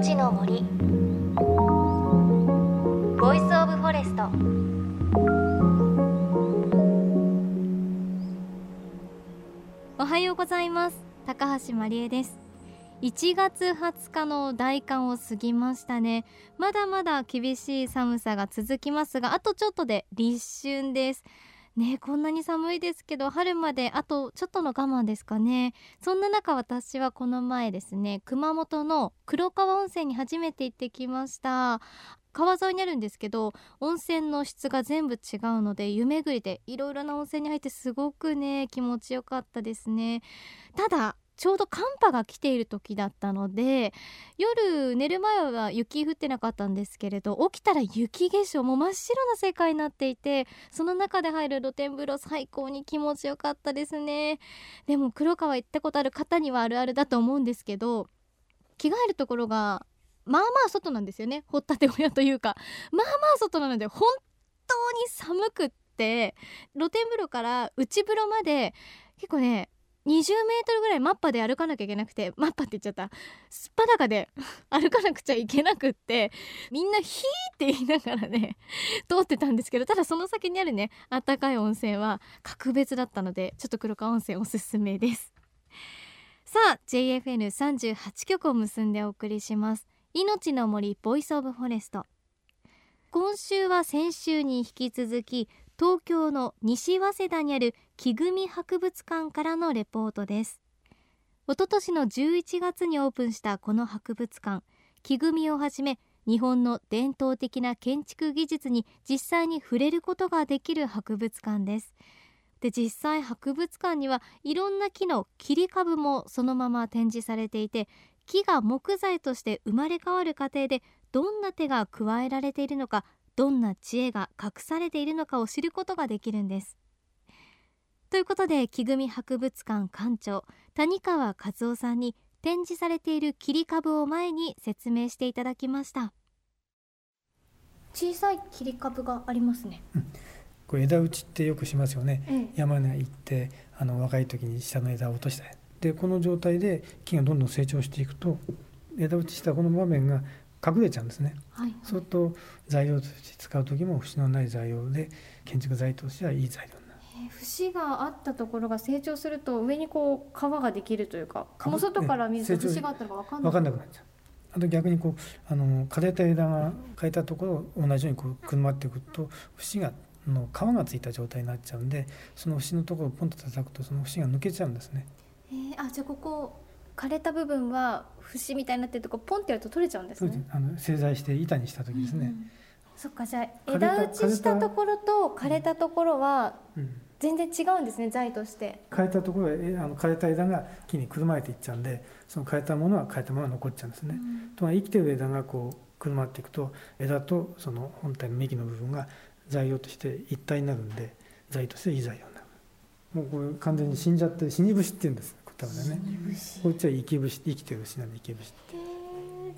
命の森。 Voice of Forest。おはようございます。高橋真理恵です。1月20日の大寒を過ぎましたね。まだまだ厳しい寒さが続きますがあとちょっとで立春です。ねこんなに寒いですけど春まであとちょっとの我慢ですかね。そんな中私はこの前ですね熊本の黒川温泉に初めて行ってきました。川沿いにあるんですけど温泉の質が全部違うので湯巡りでいろいろな温泉に入ってすごくね気持ちよかったですね。ただちょうど寒波が来ている時だったので夜寝る前は雪降ってなかったんですけれど起きたら雪化粧も真っ白な世界になっていてその中で入る露天風呂最高に気持ちよかったですね。でも黒川行ったことある方にはあるあるだと思うんですけど着替えるところがまあまあ外なんですよね。掘ったて小屋というか。まあまあ外なので本当に寒くって露天風呂から内風呂まで結構ね20メートルぐらいマッパで歩かなきゃいけなくてマッパって言っちゃった。すっぱだかで 歩かなくちゃいけなくってみんなヒーって言いながらね通ってたんですけどただその先にあるねあったかい温泉は格別だったのでちょっと黒川温泉おすすめです。さあ JFN38 曲を結んでお送りします。命の森 Voice of Forest。今週は先週に引き続き東京の西早稲田にある木組博物館からのレポートです。一昨年の11月にオープンしたこの博物館木組みをはじめ日本の伝統的な建築技術に実際に触れることができる博物館です。で実際博物館にはいろんな木の切り株もそのまま展示されていて木が木材として生まれ変わる過程でどんな手が加えられているのかどんな知恵が隠されているのかを知ることができるんです。ということで木組博物館館長谷川和夫さんに展示されている切り株を前に説明していただきました。小さい切り株がありますね、うん、これ枝打ちってよくしますよね、ええ、山に行ってあの若い時に下の枝を落とした。でこの状態で木がどんどん成長していくと枝打ちしたこの場面が隠れちゃうんですね、はいはい、そうすると材料として使う時も節のない材料で建築材としてはいい材料になる。節があったところが成長すると上にこう皮ができるというかもう外から見ると節があったら分かんなくなっちゃう。あと逆にこうあの枯れた枝が枯れたところを同じようにこうくるまっていくと節がの皮がついた状態になっちゃうんでその節のところをポンと叩くとその節が抜けちゃうんですね。えー、あじゃあここ枯れた部分は節みたいになってるとこポンってやると取れちゃうんですね。あの製材して板にした時ですね。うんうん。そっかじゃあ枝打ちしたところと枯れたところは全然違うんですね、材として。枯れたところはあの枯れた枝が木にくるまれていっちゃうんでその枯れたものは枯れたものが残っちゃうんですね、うん、とは生きてる枝がこうくるまっていくと枝とその本体の幹の部分が材料として一体になるんで材としていい材料になる。もうこれ完全に死んじゃって死に節っていうんです多分ね。こっちは生き節生きてる節なんで生き節って。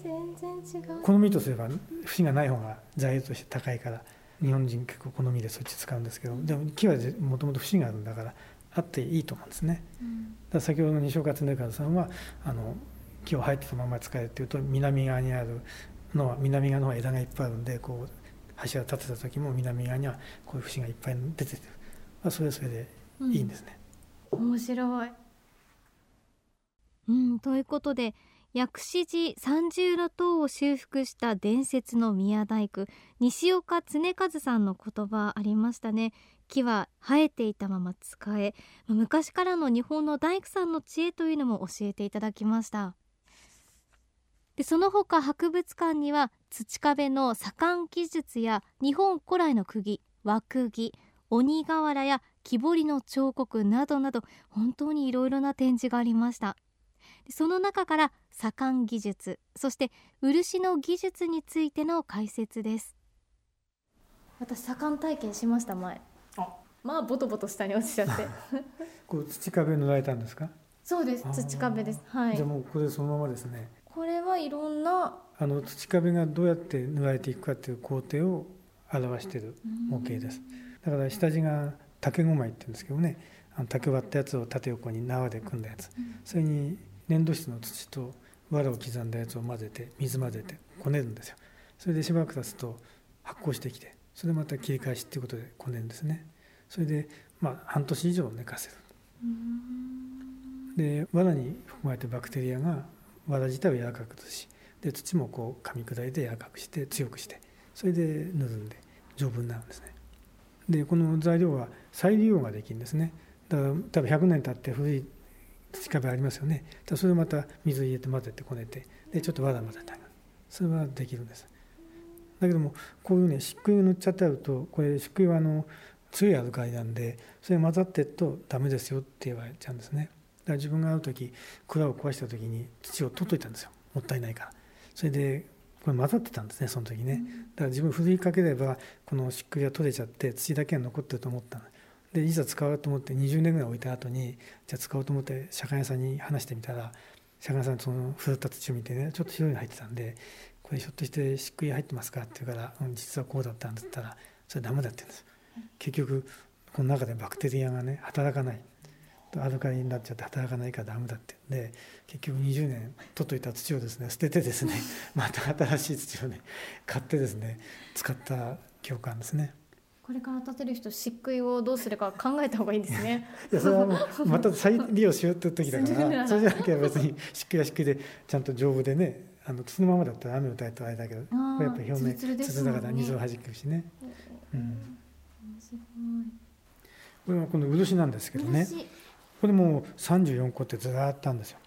全然違う。好みとすれば節がない方が材料として高いから日本人結構好みでそっち使うんですけどでも木はもともと節があるんだからあっていいと思うんですね、うん、だ先ほどの西岡恒和さんはあの木を生えてたまま使えるっていうと南側にあるのは南側の方は枝がいっぱいあるんでこう柱立てた時も南側にはこういう節がいっぱい出てて、まあ、それはそれでいいんですね、うん、面白いうんということで薬師寺三重塔を修復した伝説の宮大工西岡恒和さんの言葉ありましたね。木は生えていたまま使え昔からの日本の大工さんの知恵というのも教えていただきました。でその他博物館には土壁の左官技術や日本古来の釘枠木鬼瓦や木彫りの彫刻などなど本当にいろいろな展示がありました。その中から左官技術そして漆の技術についての解説です。私左官体験しました前。まあボトボト下に落ちちゃって。こう土壁塗られたんですか？そうです。土壁です。はい。じゃもうこれそのままですね。これはいろんなあの土壁がどうやって塗られていくかという工程を表している模型です。だから下地が竹ごまいって言うんですけどね。あの竹割ったやつを縦横に縄で組んだやつ。それに粘土質の土と藁を刻んだやつを混ぜて水混ぜてこねるんですよ。それでしばらく経つと発酵してきてそれでまた切り返しっていうことでこねるんですね。それでまあ半年以上寝かせる。で藁に含まれてるバクテリアが藁自体を柔らかくしで土もこう噛み砕いて柔らかくして強くしてそれで塗るんで丈夫になるんですね。でこの材料は再利用ができるんですね。だから多分100年経って古い土壁ありますよね。それをまた水入れて混ぜてこねてでちょっとわざ混ぜてあげるそれはできるんです。だけどもこういうね漆喰を塗っちゃってあるとこれ漆喰はあの強いアルカリなんでそれ混ざってるとダメですよって言われちゃうんですね。だから自分が会う時蔵を壊した時に土を取っといたんですよ。もったいないから。それでこれ混ざってたんですねその時ね。だから自分振りかければこの漆喰が取れちゃって土だけが残ってると思ったのでいざ使おうと思って20年ぐらい置いた後にじゃあ使おうと思って社会屋さんに話してみたら社会屋さんその振った土を見てねちょっと白いの入ってたんで「これひょっとして漆喰入ってますか?」って言うから「うん、実はこうだったんだ」ったら「それダメだ」って言うんです結局この中でバクテリアがね働かないアルカリになっちゃって働かないからダメだってで結局20年取っといた土をですね捨ててですね また新しい土をね買ってですね使った記憶あるんですね。これから建てる人漆喰をどうするか考えた方がいいですね。いやそれはもうまた再利用しようって時だから それじゃなければ別に漆喰は漆喰でちゃんと丈夫でねあの土のままだったら雨を与えたらあれだけどこれやっぱ表面筒だから水をはじくしね。うん、これはこの漆なんですけどね。これも34個ってずらっとあるんですよ。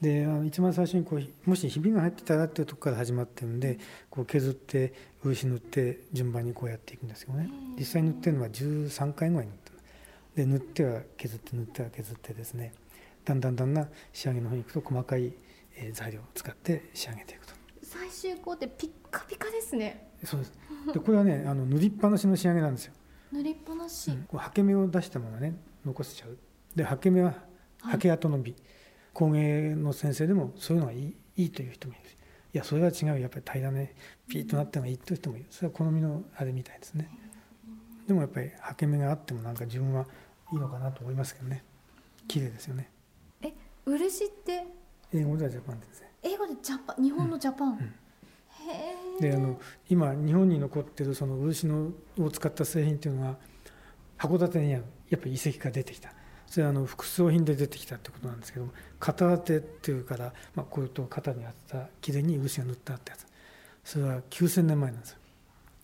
で一番最初にこうもしひびが入ってたらっていうとこから始まってるんでこう削って漆塗って順番にこうやっていくんですけどね実際塗ってるのは13回ぐらい塗ってで塗っては削って塗っては削ってですね。だんだんだんだん仕上げの方に行くと細かい材料を使って仕上げていくと。最終工程ピッカピカですね。そうです。でこれはねあの塗りっぱなしの仕上げなんですよ。塗りっぱなし、うん、こうはけ目を出したままね残せちゃう。ではけ目ははけ跡の美、はい、工芸の先生でもそういうのがいいいいという人もいるいやそれは違うやっぱり平らねピーッとなったのがいいという人もいる。それは好みのあれみたいですね。でもやっぱりはけ目があってもなんか自分はいいのかなと思いますけどね。綺麗ですよね。え漆って？英語ではジャパンですね。英語でジャパン？日本のジャパン、うんうん。であの今日本に残ってるその漆のを使った製品っていうのが函館にはやっぱり遺跡が出てきたそれはあの副葬品で出てきたってことなんですけども型当てっていうから、まあ、こういうと型に当てた木でに漆が塗ったってやつ。それは9,000年前なんですよ。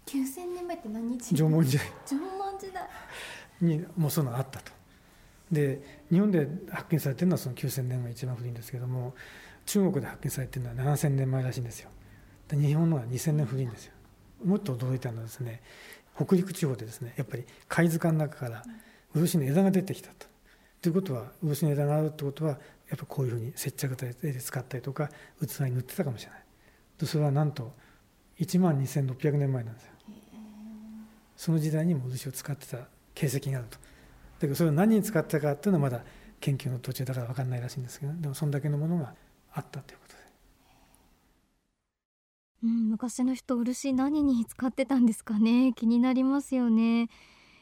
9,000年前って何日？縄文時代。縄文時代。にもうそういうのがあったと。で日本で発見されてるのはその9,000年が一番古いんですけども中国で発見されてるのは7,000年前らしいんですよ。日本のは2,000年古いんですよ。もっと驚いたのはですね北陸地方でですねやっぱり貝塚の中から漆の枝が出てきたと。ということは漆の枝があるってことはやっぱこういうふうに接着剤で使ったりとか器に塗ってたかもしれない。それはなんと1万2600年前なんですよ。その時代にも漆を使ってた形跡があると。だけどそれを何に使ったかっていうのはまだ研究の途中だから分かんないらしいんですけどでもそんだけのものがあったということで。うん、昔の人漆何に使ってたんですかね。気になりますよね。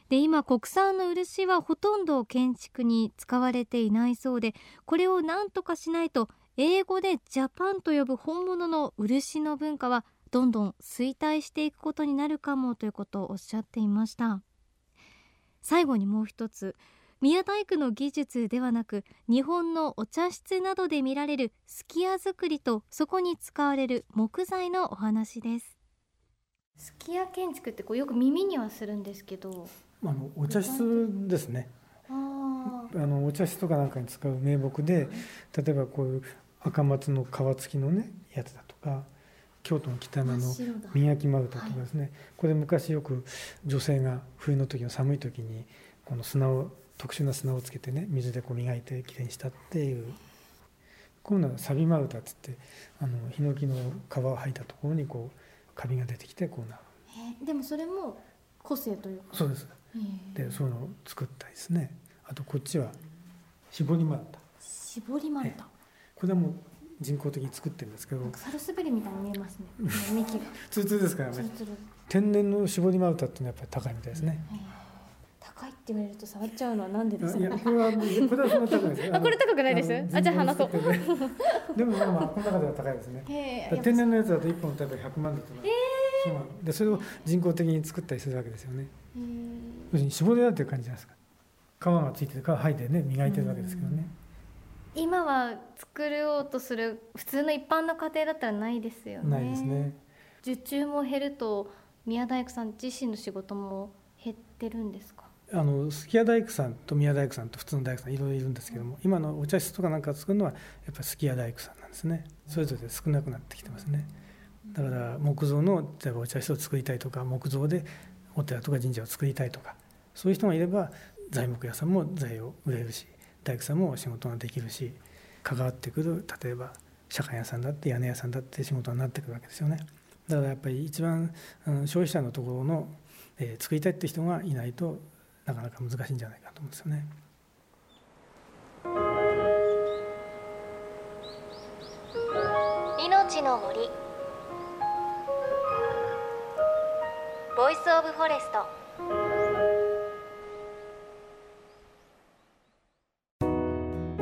で今国産の漆はほとんど建築に使われていないそうでこれを何とかしないと英語でジャパンと呼ぶ本物の漆の文化はどんどん衰退していくことになるかもということをおっしゃっていました。最後にもう一つ宮大工の技術ではなく日本のお茶室などで見られるすき家作りとそこに使われる木材のお話です。すき家建築ってこうよく耳にはするんですけどあのお茶室ですね。あのお茶室とかなんかに使う名木で例えばこういう赤松の皮付きのねやつだとか京都の北山の宮城丸太とかですね、はい、これ昔よく女性が冬の時の寒い時にこの砂を特殊な砂をつけてね水でこう磨いてきれいにしたっていう。こういうのはサビ丸太っつってあのヒノキの皮を剥いたところにこうカビが出てきてこうなる。でもそれも個性というか。そうですでそういうのを作ったりですね。あとこっちは絞り丸太絞り丸太これはもう人工的に作ってるんですけど。サルスベリみたいに見えますね。幹がツルツルですからね天然の絞り丸太っていうのはやっぱり高いみたいですね、高いって言われると触っちゃうのはなんでです？かいやこれはこれはそんな高いですよ。あ これ高くないです？あじゃあ話そうでもまあまあこの中では高いですね。天然のやつだと1本例えば100万だとか、そうなのでそれを人工的に作ったりするわけですよね要するに絞り合うっていう感じじゃないですか。皮がついてる皮剥いでね磨いてるわけですけどね。今は作ろうとする普通の一般の家庭だったらないですよね。ないですね。受注も減ると宮大工さん自身の仕事も減ってるんですか？あのすき家大工さんと宮大工さんと普通の大工さんいろいろいるん。ですけども今のお茶室とかなんか作るのはやっぱりすき家大工さんなんですね。それぞれ少なくなってきてますね。だから木造の例えばお茶室を作りたいとか木造でお寺とか神社を作りたいとかそういう人がいれば材木屋さんも材を売れるし大工さんも仕事ができるし関わってくる例えば左官屋さんだって屋根屋さんだって仕事になってくるわけですよね。だからやっぱり一番、消費者のところの、えー作りたいって人がいないとなかなか難しいんじゃないかと思うんですよね。命の森。 Voice of Forest。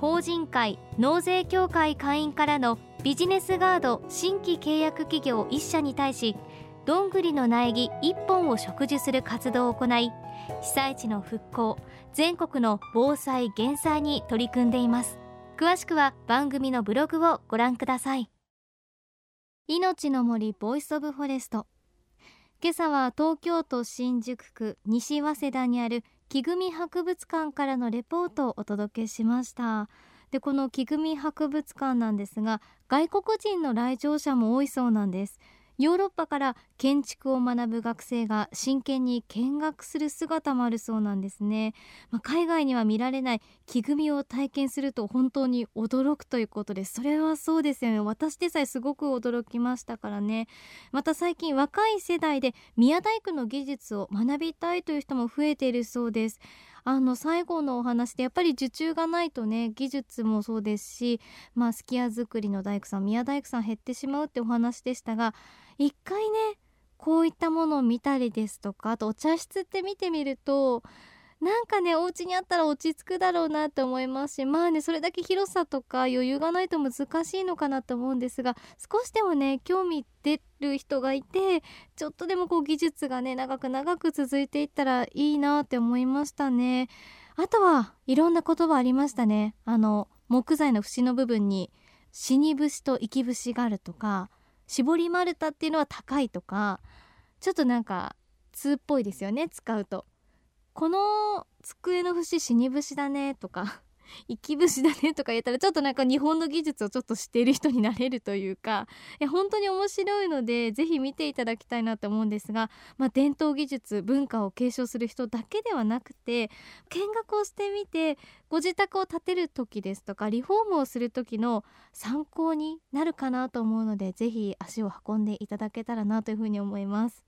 法人会納税協会会員からのビジネスガード新規契約企業1社に対しどんぐりの苗木1本を植樹する活動を行い被災地の復興全国の防災減災に取り組んでいます。詳しくは番組のブログをご覧ください。命の森 Voice of Forest。今朝は東京都新宿区西早稲田にある木組博物館からのレポートをお届けしました。でこの木組博物館なんですが外国人の来場者も多いそうなんです。ヨーロッパから建築を学ぶ学生が真剣に見学する姿もあるそうなんですね、まあ、海外には見られない木組みを体験すると本当に驚くということでそれはそうですよね。私でさえすごく驚きましたからね。また最近若い世代で宮大工の技術を学びたいという人も増えているそうです。あの最後のお話でやっぱり受注がないとね技術もそうですしまあすき家作りの大工さん宮大工さん減ってしまうってお話でしたが一回ねこういったものを見たりですとかあとお茶室って見てみるとなんかねお家にあったら落ち着くだろうなって思いますしまあねそれだけ広さとか余裕がないと難しいのかなと思うんですが少しでもね興味出る人がいてちょっとでもこう技術がね長く長く続いていったらいいなって思いましたね。あとはいろんな言葉ありましたね。あの木材の節の部分に死に節と生き節があるとか絞り丸太っていうのは高いとかちょっとなんか通っぽいですよね使うと。この机の節死に節だねとか 生き節だねとか言ったらちょっとなんか日本の技術をちょっと知っている人になれるというかいや本当に面白いのでぜひ見ていただきたいなと思うんですが、まあ、伝統技術文化を継承する人だけではなくて見学をしてみてご自宅を建てる時ですとかリフォームをする時の参考になるかなと思うのでぜひ足を運んでいただけたらなというふうに思います。